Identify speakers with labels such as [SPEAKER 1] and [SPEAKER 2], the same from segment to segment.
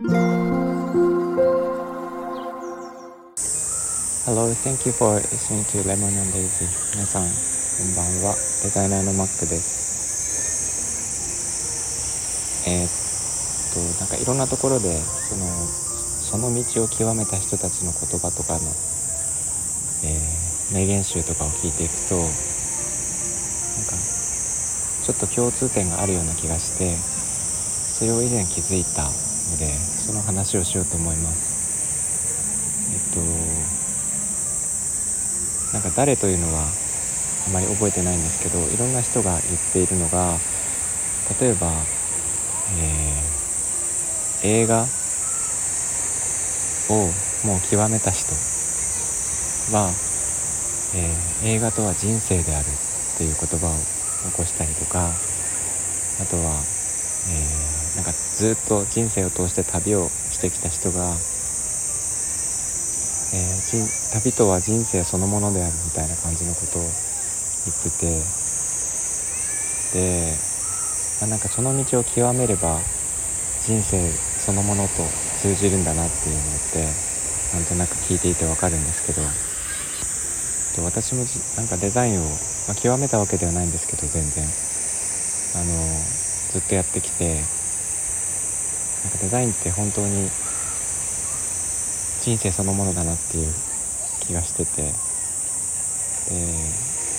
[SPEAKER 1] Hello, thank you for listening to Lemon and Daisy. 皆さん、こんばんは。デザイナーのマックです。えー、っと、なんかいろんなところで、その、その道を極めた人たちの言葉とかの、えー、名言集とかを聞いていくと、なんか、ちょっと共通点があるような気がして、それを以前気づいたので、その話をしようと思います。えっとなんか誰というのはあまり覚えてないんですけどいろんな人が言っているのが例えば、えー、映画をもう極めた人は、えー、映画とは人生であるっていう言葉を残したりとかあとは、えー、なんかずっと人生を通して旅をしてきた人がえー、旅とは人生そのものであるみたいな感じのことを言っててで、まあ、なんかその道を極めれば人生そのものと通じるんだなっていうのってなんとなく聞いていてわかるんですけど私もなんかデザインを、まあ、極めたわけではないんですけど全然。あのずっとやってきてなんかデザインって本当に人生そのものだなっていう気がしてて、え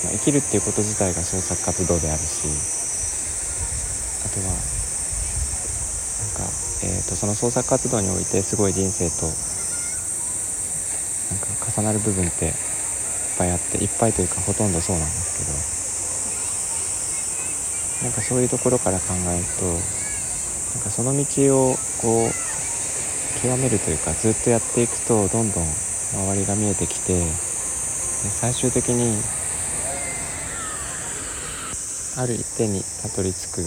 [SPEAKER 1] まあ、生きるっていうこと自体が創作活動であるしあとはなんか、えーと、その創作活動においてすごい人生となんか重なる部分っていっぱいあっていっぱいというかほとんどそうなんですけどなんかそういうところから考えるとなんかその道をこう極めるというかずっとやっていくとどんどん周りが見えてきて最終的にある一点にたどり着く。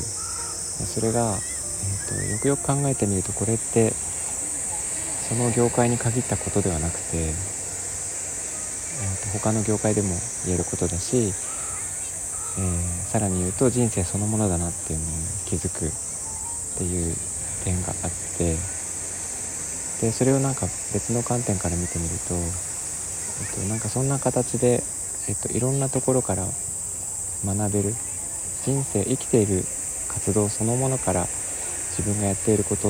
[SPEAKER 1] それが、えーと、よくよく考えてみるとこれってその業界に限ったことではなくて、えーと、他の業界でも言えることだし、えー、さらに言うと人生そのものだなっていうのに気づく。っていう点があって。でそれをなんか別の観点から見てみると、えっと、なんかそんな形で、えっと、いろんなところから学べる人生生きている活動そのものから自分がやっていること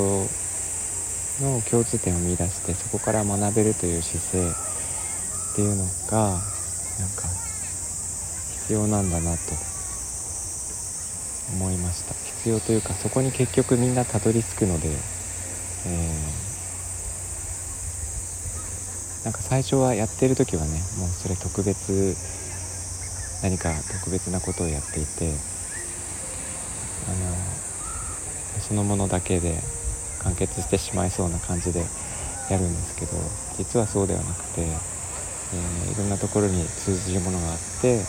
[SPEAKER 1] の共通点を見いだしてそこから学べるという姿勢っていうのがなんか必要なんだなと思いました。必要というかそこに結局みんなたどり着くので、えーなんか最初はやってる時はねもうそれ特別何か特別なことをやっていてあのそのものだけで完結してしまいそうな感じでやるんですけど実はそうではなくて、えー、いろんなところに通じるものがあって、えー、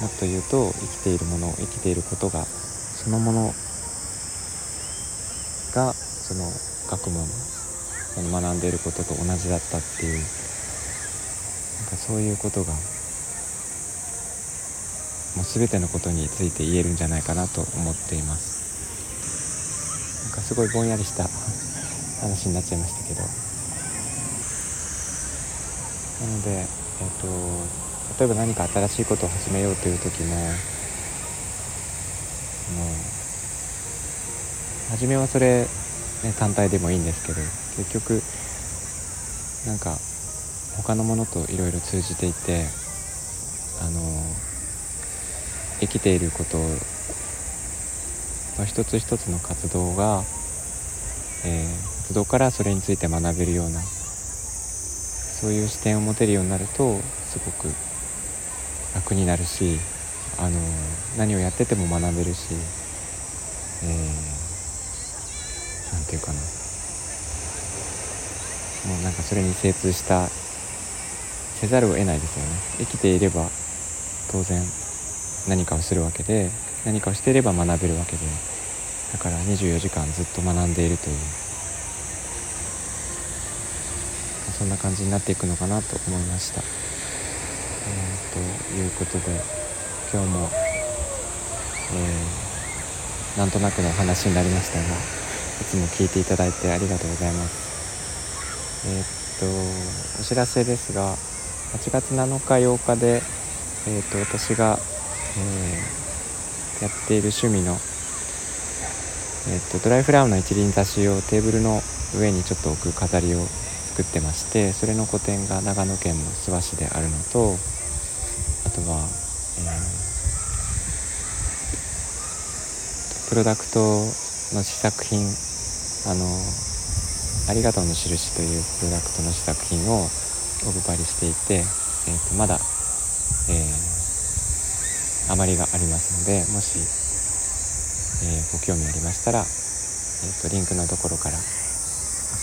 [SPEAKER 1] もっと言うと生きているもの生きていることがそのものがその学問その学んでいることと同じだったっていうなんかそういうことがもう全てのことについて言えるんじゃないかなと思っています。なんかすごいぼんやりした話になっちゃいましたけど。なので、えーと、例えば何か新しいことを始めようという時ももう初めはそれね、単体でもいいんですけど結局なんか他のものといろいろ通じていてあの生きていることの一つ一つの活動が、えー、活動からそれについて学べるようなそういう視点を持てるようになるとすごく楽になるしあの何をやってても学べるし、えー何て言うかな。もうなんかそれに精通したせざるを得ないですよね。生きていれば当然何かをするわけで何かをしていれば学べるわけでだから24時間ずっと学んでいるという。そんな感じになっていくのかなと思いました。ー、ということで今日も、えー、なんとなくの話になりましたがいつも聞いていただいてありがとうございます。えー、っとお知らせですが8月7日8日で、えー、っと私が、え、やっている趣味の、えっとドライフラワーの一輪挿しをテーブルの上にちょっと置く飾りを作ってましてそれの個展が長野県の諏訪市であるのととは、えー、プロダクトの試作品あのありがとうの印というプロダクトの試作品をお配りしていて、えー、とまだ、えー、余りがありますのでもし、えー、ご興味ありましたら、えー、とリンクのところからアク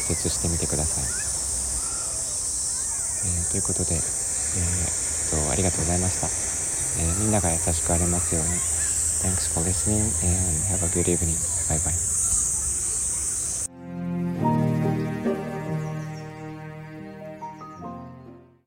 [SPEAKER 1] セスしてみてください。えー、ということで、えー、とありがとうございました、えー、みんなが優しくありますように Thanks for listening and have a good evening. Bye bye.